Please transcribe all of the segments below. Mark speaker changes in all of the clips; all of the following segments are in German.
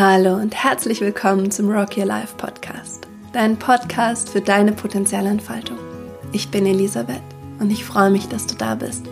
Speaker 1: Hallo und herzlich willkommen zum Rock Your Life Podcast, dein Podcast für deine Potenzialentfaltung. Ich bin Elisabeth und ich freue mich, dass du da bist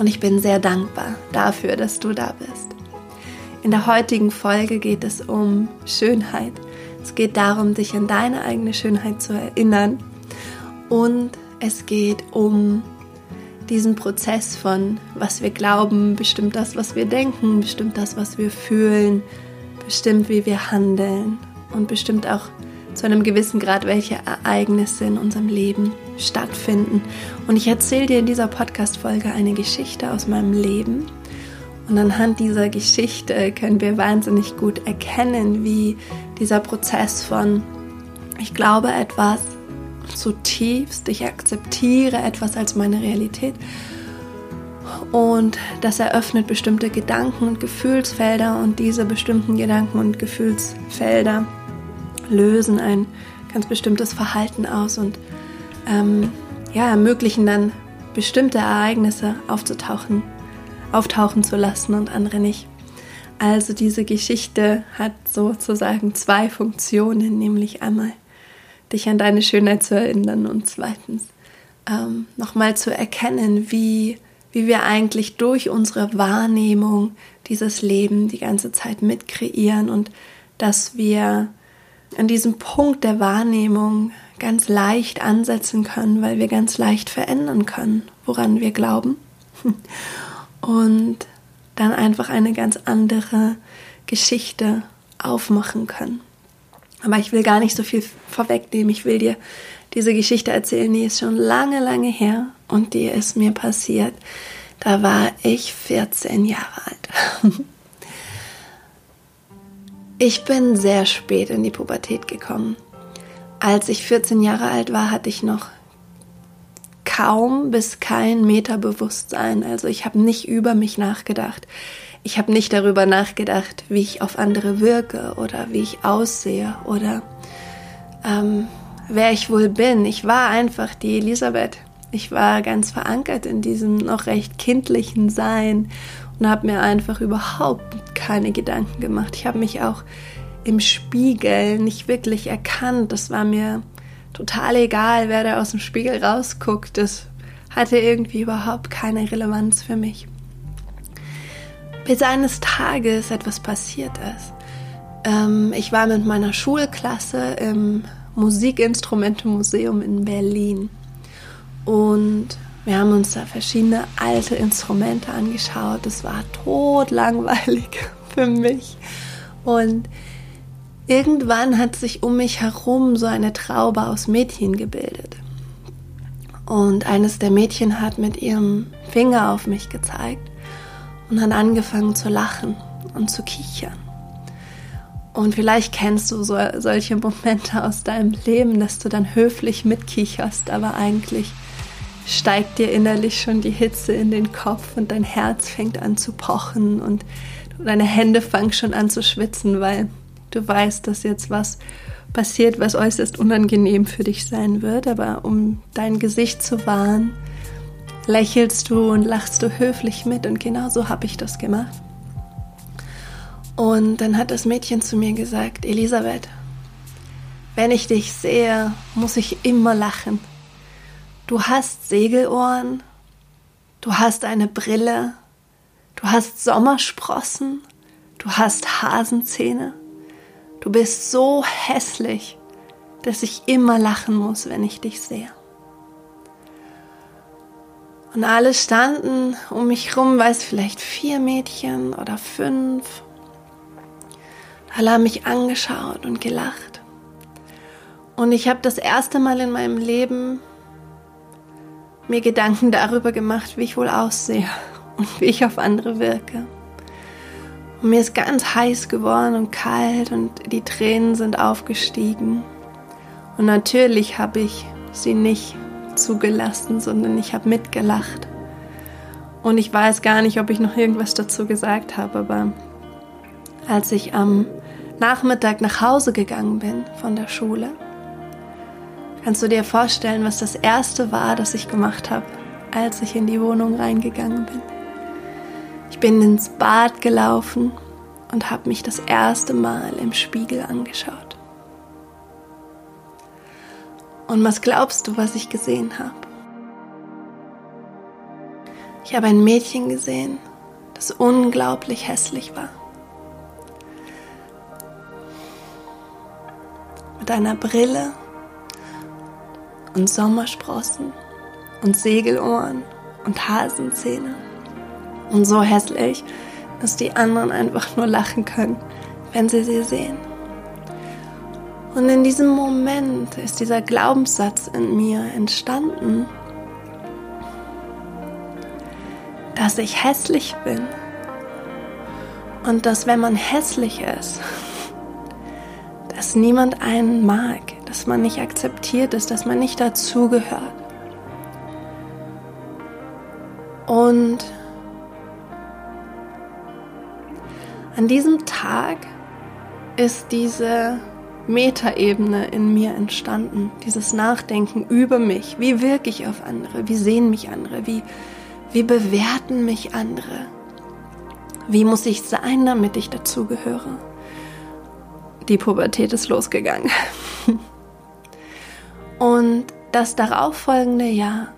Speaker 1: und ich bin sehr dankbar dafür, dass du da bist. In der heutigen Folge geht es um Schönheit. Es geht darum, dich an deine eigene Schönheit zu erinnern und es geht um diesen Prozess von, was wir glauben, bestimmt das, was wir denken, bestimmt das, was wir fühlen, bestimmt, wie wir handeln und bestimmt auch zu einem gewissen Grad, welche Ereignisse in unserem Leben stattfinden. Und ich erzähle dir in dieser Podcast-Folge eine Geschichte aus meinem Leben. Und anhand dieser Geschichte können wir wahnsinnig gut erkennen, wie dieser Prozess von, ich glaube etwas zutiefst, ich akzeptiere etwas als meine Realitität und das eröffnet bestimmte Gedanken und Gefühlsfelder und diese bestimmten Gedanken und Gefühlsfelder lösen ein ganz bestimmtes Verhalten aus und ähm, ja, ermöglichen dann bestimmte Ereignisse aufzutauchen, auftauchen zu lassen und andere nicht. Also diese Geschichte hat sozusagen zwei Funktionen, nämlich einmal dich an deine Schönheit zu erinnern und zweitens ähm, nochmal zu erkennen, wie wie wir eigentlich durch unsere Wahrnehmung dieses Leben die ganze Zeit mitkreieren und dass wir an diesem Punkt der Wahrnehmung ganz leicht ansetzen können, weil wir ganz leicht verändern können, woran wir glauben. Und dann einfach eine ganz andere Geschichte aufmachen können. Aber ich will gar nicht so viel vorwegnehmen. Ich will dir diese Geschichte erzählen, die ist schon lange, lange her und die ist mir passiert. Da war ich 14 Jahre alt. Ich bin sehr spät in die Pubertät gekommen. Als ich 14 Jahre alt war, hatte ich noch kaum bis kein Meter Bewusstsein. Also ich habe nicht über mich nachgedacht. Ich habe nicht darüber nachgedacht, wie ich auf andere wirke oder wie ich aussehe oder ähm, wer ich wohl bin. Ich war einfach die Elisabeth. Ich war ganz verankert in diesem noch recht kindlichen Sein und habe mir einfach überhaupt keine Gedanken gemacht. Ich habe mich auch im Spiegel nicht wirklich erkannt. Das war mir total egal, wer da aus dem Spiegel rausguckt. Das hatte irgendwie überhaupt keine Relevanz für mich. Bis eines Tages etwas passiert ist. Ähm, ich war mit meiner Schulklasse im Musikinstrumentemuseum in Berlin. Und wir haben uns da verschiedene alte Instrumente angeschaut. Das war totlangweilig für mich. Und irgendwann hat sich um mich herum so eine Traube aus Mädchen gebildet. Und eines der Mädchen hat mit ihrem Finger auf mich gezeigt und hat angefangen zu lachen und zu kichern. Und vielleicht kennst du so, solche Momente aus deinem Leben, dass du dann höflich mitkicherst, aber eigentlich steigt dir innerlich schon die Hitze in den Kopf und dein Herz fängt an zu pochen und deine Hände fangen schon an zu schwitzen, weil du weißt, dass jetzt was passiert, was äußerst unangenehm für dich sein wird. Aber um dein Gesicht zu wahren, lächelst du und lachst du höflich mit und genau so habe ich das gemacht. Und dann hat das Mädchen zu mir gesagt, Elisabeth, wenn ich dich sehe, muss ich immer lachen. Du hast Segelohren, du hast eine Brille, du hast Sommersprossen, du hast Hasenzähne. Du bist so hässlich, dass ich immer lachen muss, wenn ich dich sehe. Und alle standen um mich herum, weiß vielleicht vier Mädchen oder fünf. Alle haben mich angeschaut und gelacht. Und ich habe das erste Mal in meinem Leben mir Gedanken darüber gemacht, wie ich wohl aussehe und wie ich auf andere wirke. Und mir ist ganz heiß geworden und kalt und die Tränen sind aufgestiegen. Und natürlich habe ich sie nicht zugelassen, sondern ich habe mitgelacht. Und ich weiß gar nicht, ob ich noch irgendwas dazu gesagt habe, aber als ich am Nachmittag nach Hause gegangen bin von der Schule, Kannst du dir vorstellen, was das erste war, das ich gemacht habe, als ich in die Wohnung reingegangen bin? Ich bin ins Bad gelaufen und habe mich das erste Mal im Spiegel angeschaut. Und was glaubst du, was ich gesehen habe? Ich habe ein Mädchen gesehen, das unglaublich hässlich war. Mit einer Brille und Sommersprossen und Segelohren und Hasenzähne. Und so hässlich, dass die anderen einfach nur lachen können, wenn sie sie sehen. Und in diesem Moment ist dieser Glaubenssatz in mir entstanden, dass ich hässlich bin und dass wenn man hässlich ist, dass niemand einen mag, dass man nicht akzeptiert ist, dass man nicht dazugehört. Und an diesem Tag ist diese Metaebene in mir entstanden, dieses Nachdenken über mich. Wie wirke ich auf andere? Wie sehen mich andere? Wie, wie bewerten mich andere? Wie muss ich sein, damit ich dazugehöre? Die Pubertät ist losgegangen. Und das darauffolgende Jahr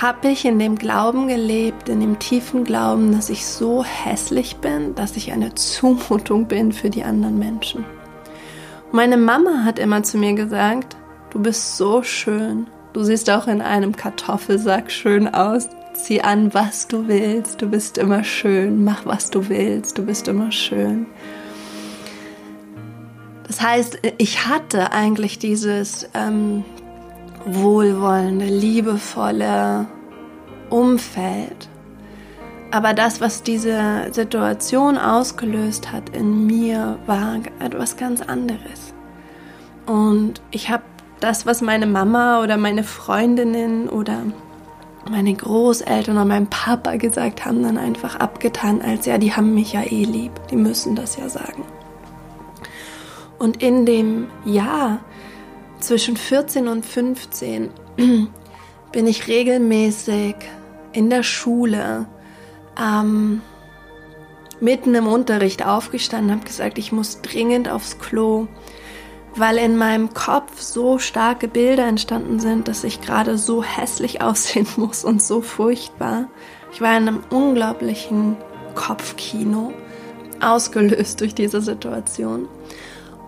Speaker 1: habe ich in dem Glauben gelebt, in dem tiefen Glauben, dass ich so hässlich bin, dass ich eine Zumutung bin für die anderen Menschen. Meine Mama hat immer zu mir gesagt, du bist so schön, du siehst auch in einem Kartoffelsack schön aus, zieh an, was du willst, du bist immer schön, mach, was du willst, du bist immer schön. Das heißt, ich hatte eigentlich dieses ähm, wohlwollende, liebevolle Umfeld. Aber das, was diese Situation ausgelöst hat in mir, war etwas ganz anderes. Und ich habe das, was meine Mama oder meine Freundinnen oder meine Großeltern oder mein Papa gesagt haben, dann einfach abgetan, als ja, die haben mich ja eh lieb, die müssen das ja sagen. Und in dem Jahr zwischen 14 und 15 bin ich regelmäßig in der Schule ähm, mitten im Unterricht aufgestanden, habe gesagt, ich muss dringend aufs Klo, weil in meinem Kopf so starke Bilder entstanden sind, dass ich gerade so hässlich aussehen muss und so furchtbar. Ich war in einem unglaublichen Kopfkino, ausgelöst durch diese Situation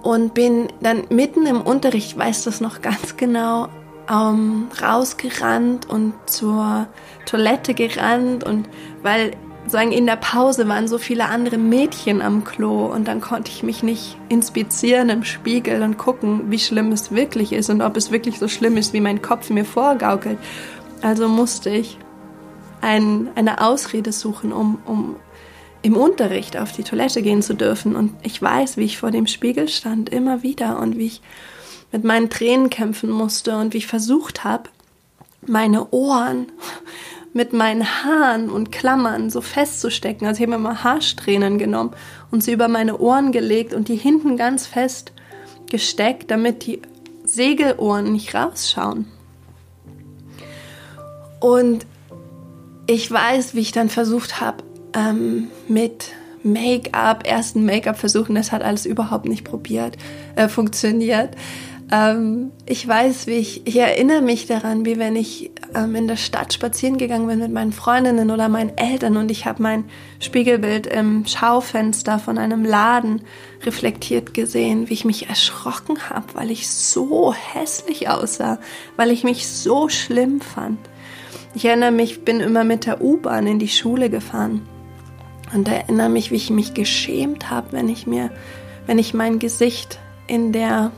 Speaker 1: und bin dann mitten im Unterricht, weiß das noch ganz genau, ähm, rausgerannt und zur Toilette gerannt und weil sagen in der Pause waren so viele andere Mädchen am Klo und dann konnte ich mich nicht inspizieren im Spiegel und gucken, wie schlimm es wirklich ist und ob es wirklich so schlimm ist, wie mein Kopf mir vorgaukelt. Also musste ich ein, eine Ausrede suchen, um, um im Unterricht auf die Toilette gehen zu dürfen. Und ich weiß, wie ich vor dem Spiegel stand, immer wieder und wie ich mit meinen Tränen kämpfen musste und wie ich versucht habe, meine Ohren mit meinen Haaren und Klammern so festzustecken. Also ich habe mal Haarsträhnen genommen und sie über meine Ohren gelegt und die hinten ganz fest gesteckt, damit die Segelohren nicht rausschauen. Und ich weiß, wie ich dann versucht habe, ähm, mit Make-up, ersten Make-up-Versuchen, das hat alles überhaupt nicht probiert, äh, funktioniert. Ähm, ich weiß, wie ich, ich erinnere mich daran, wie wenn ich ähm, in der Stadt spazieren gegangen bin mit meinen Freundinnen oder meinen Eltern und ich habe mein Spiegelbild im Schaufenster von einem Laden reflektiert gesehen, wie ich mich erschrocken habe, weil ich so hässlich aussah, weil ich mich so schlimm fand. Ich erinnere mich, ich bin immer mit der U-Bahn in die Schule gefahren und erinnere mich, wie ich mich geschämt habe, wenn ich mir, wenn ich mein Gesicht in der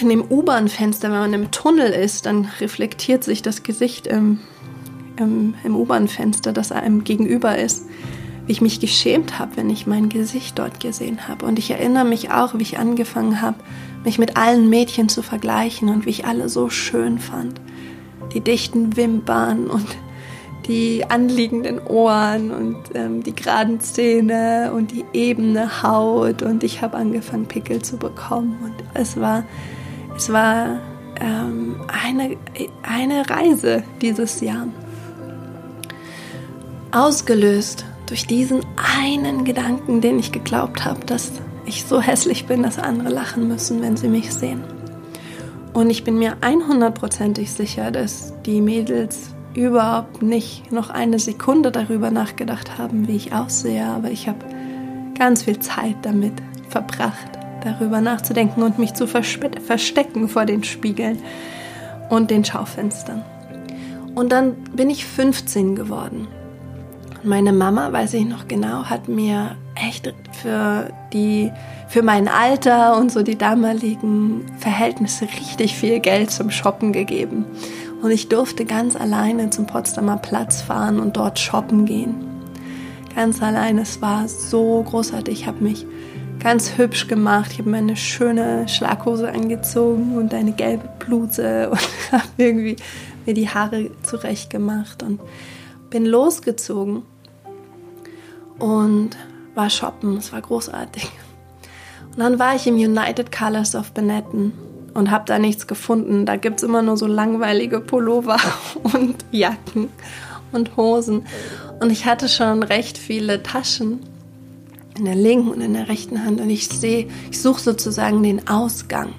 Speaker 1: in dem U-Bahn-Fenster, wenn man im Tunnel ist, dann reflektiert sich das Gesicht im, im, im U-Bahn-Fenster, das einem gegenüber ist. Wie ich mich geschämt habe, wenn ich mein Gesicht dort gesehen habe. Und ich erinnere mich auch, wie ich angefangen habe, mich mit allen Mädchen zu vergleichen und wie ich alle so schön fand. Die dichten Wimpern und die anliegenden Ohren und ähm, die geraden Zähne und die ebene Haut. Und ich habe angefangen Pickel zu bekommen. Und es war es war ähm, eine, eine Reise dieses Jahr. Ausgelöst durch diesen einen Gedanken, den ich geglaubt habe, dass ich so hässlich bin, dass andere lachen müssen, wenn sie mich sehen. Und ich bin mir 100%ig sicher, dass die Mädels überhaupt nicht noch eine Sekunde darüber nachgedacht haben, wie ich aussehe, aber ich habe ganz viel Zeit damit verbracht, darüber nachzudenken und mich zu verstecken vor den Spiegeln und den Schaufenstern. Und dann bin ich 15 geworden. Meine Mama, weiß ich noch genau, hat mir echt für die für mein Alter und so die damaligen Verhältnisse richtig viel Geld zum Shoppen gegeben. Und ich durfte ganz alleine zum Potsdamer Platz fahren und dort shoppen gehen. Ganz alleine, es war so großartig. Ich habe mich ganz hübsch gemacht. Ich habe mir eine schöne Schlaghose angezogen und eine gelbe Bluse und habe irgendwie mir die Haare zurecht gemacht und bin losgezogen und war shoppen. Es war großartig. Und dann war ich im United Colors of Benetton und habe da nichts gefunden. Da gibt es immer nur so langweilige Pullover und Jacken und Hosen. Und ich hatte schon recht viele Taschen in der linken und in der rechten Hand. Und ich sehe, ich suche sozusagen den Ausgang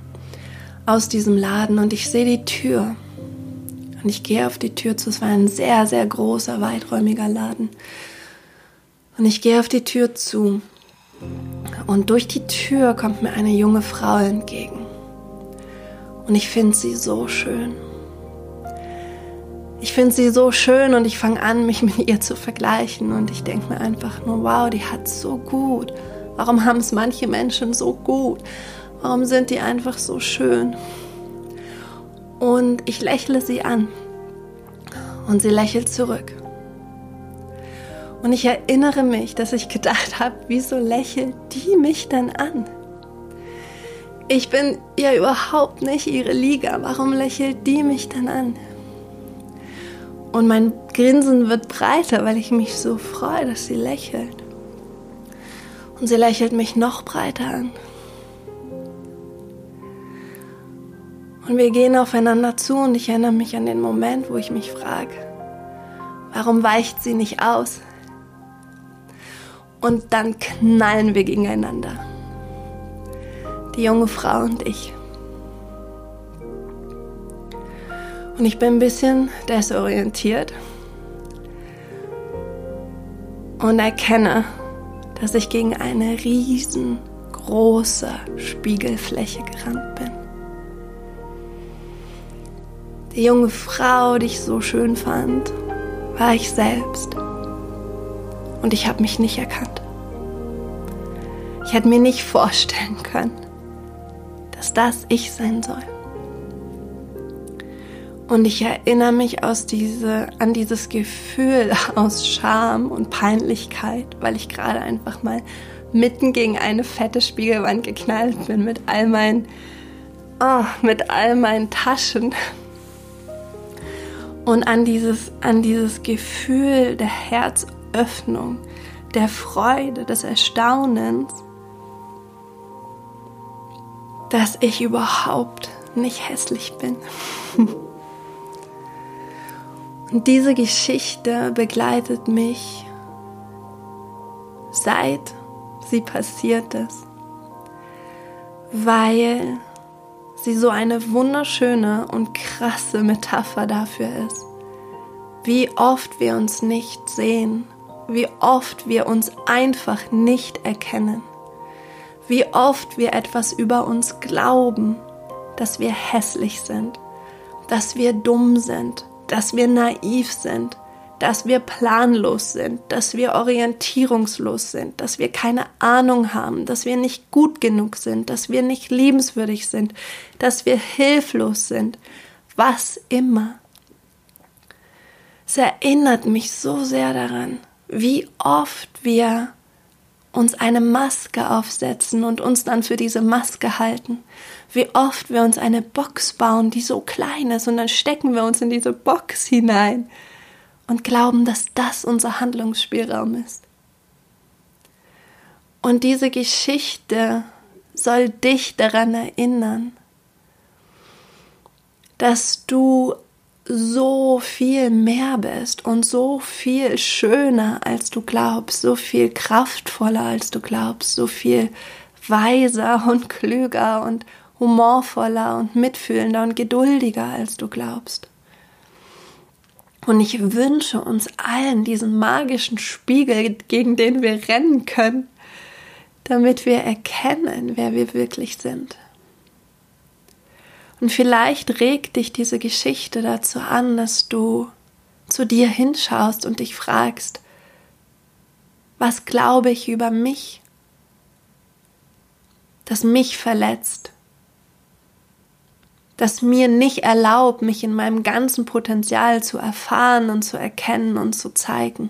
Speaker 1: aus diesem Laden und ich sehe die Tür. Und ich gehe auf die Tür zu. Es war ein sehr, sehr großer, weiträumiger Laden. Und ich gehe auf die Tür zu. Und durch die Tür kommt mir eine junge Frau entgegen. Und ich finde sie so schön. Ich finde sie so schön und ich fange an, mich mit ihr zu vergleichen. Und ich denke mir einfach nur, wow, die hat so gut. Warum haben es manche Menschen so gut? Warum sind die einfach so schön? Und ich lächle sie an. Und sie lächelt zurück. Und ich erinnere mich, dass ich gedacht habe, wieso lächelt die mich denn an? Ich bin ja überhaupt nicht ihre Liga. Warum lächelt die mich denn an? Und mein Grinsen wird breiter, weil ich mich so freue, dass sie lächelt. Und sie lächelt mich noch breiter an. Und wir gehen aufeinander zu und ich erinnere mich an den Moment, wo ich mich frage, warum weicht sie nicht aus? Und dann knallen wir gegeneinander. Die junge Frau und ich. Und ich bin ein bisschen desorientiert und erkenne, dass ich gegen eine riesengroße Spiegelfläche gerannt bin. Die junge Frau, die ich so schön fand, war ich selbst. Und ich habe mich nicht erkannt. Ich hätte mir nicht vorstellen können, dass das ich sein soll. Und ich erinnere mich aus diese, an dieses Gefühl aus Scham und Peinlichkeit, weil ich gerade einfach mal mitten gegen eine fette Spiegelwand geknallt bin mit all meinen, oh, mit all meinen Taschen. Und an dieses, an dieses Gefühl der Herzöffnung, der Freude, des Erstaunens, dass ich überhaupt nicht hässlich bin. Und diese Geschichte begleitet mich seit sie passiert ist, weil sie so eine wunderschöne und krasse Metapher dafür ist, wie oft wir uns nicht sehen, wie oft wir uns einfach nicht erkennen wie oft wir etwas über uns glauben, dass wir hässlich sind, dass wir dumm sind, dass wir naiv sind, dass wir planlos sind, dass wir orientierungslos sind, dass wir keine Ahnung haben, dass wir nicht gut genug sind, dass wir nicht liebenswürdig sind, dass wir hilflos sind, was immer. Es erinnert mich so sehr daran, wie oft wir uns eine Maske aufsetzen und uns dann für diese Maske halten. Wie oft wir uns eine Box bauen, die so klein ist, und dann stecken wir uns in diese Box hinein und glauben, dass das unser Handlungsspielraum ist. Und diese Geschichte soll dich daran erinnern, dass du so viel mehr bist und so viel schöner, als du glaubst, so viel kraftvoller, als du glaubst, so viel weiser und klüger und humorvoller und mitfühlender und geduldiger, als du glaubst. Und ich wünsche uns allen diesen magischen Spiegel, gegen den wir rennen können, damit wir erkennen, wer wir wirklich sind. Und vielleicht regt dich diese Geschichte dazu an, dass du zu dir hinschaust und dich fragst, was glaube ich über mich, das mich verletzt, das mir nicht erlaubt, mich in meinem ganzen Potenzial zu erfahren und zu erkennen und zu zeigen.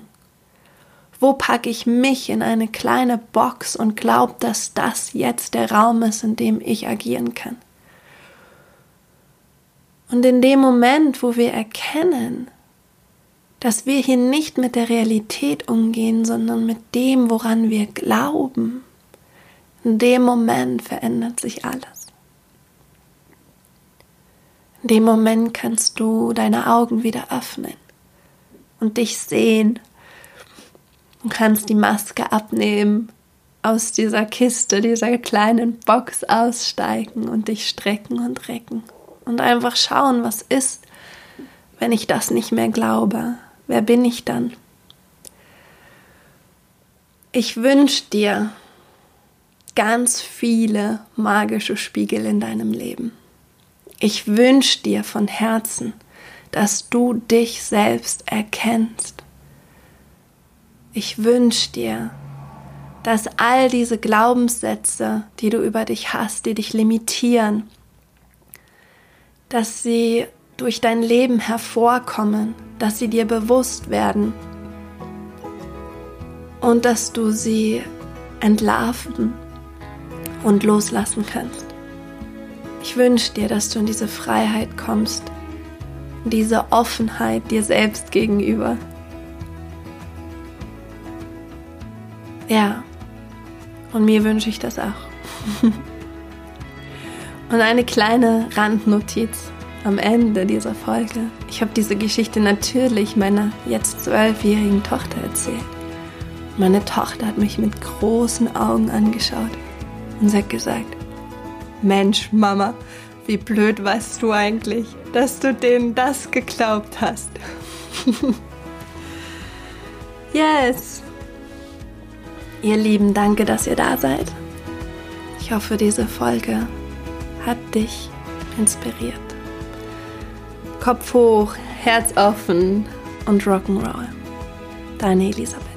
Speaker 1: Wo packe ich mich in eine kleine Box und glaube, dass das jetzt der Raum ist, in dem ich agieren kann? Und in dem Moment, wo wir erkennen, dass wir hier nicht mit der Realität umgehen, sondern mit dem, woran wir glauben, in dem Moment verändert sich alles. In dem Moment kannst du deine Augen wieder öffnen und dich sehen. Du kannst die Maske abnehmen, aus dieser Kiste, dieser kleinen Box aussteigen und dich strecken und recken und einfach schauen, was ist, wenn ich das nicht mehr glaube. Wer bin ich dann? Ich wünsche dir ganz viele magische Spiegel in deinem Leben. Ich wünsche dir von Herzen, dass du dich selbst erkennst. Ich wünsche dir, dass all diese Glaubenssätze, die du über dich hast, die dich limitieren, dass sie durch dein Leben hervorkommen, dass sie dir bewusst werden und dass du sie entlarven und loslassen kannst. Ich wünsche dir, dass du in diese Freiheit kommst, in diese Offenheit dir selbst gegenüber. Ja, und mir wünsche ich das auch. Und eine kleine Randnotiz am Ende dieser Folge. Ich habe diese Geschichte natürlich meiner jetzt zwölfjährigen Tochter erzählt. Meine Tochter hat mich mit großen Augen angeschaut und sie hat gesagt, Mensch, Mama, wie blöd warst du eigentlich, dass du denen das geglaubt hast. yes. Ihr Lieben, danke, dass ihr da seid. Ich hoffe, diese Folge hat dich inspiriert. Kopf hoch, Herz offen und Rock'n'Roll. Deine Elisabeth.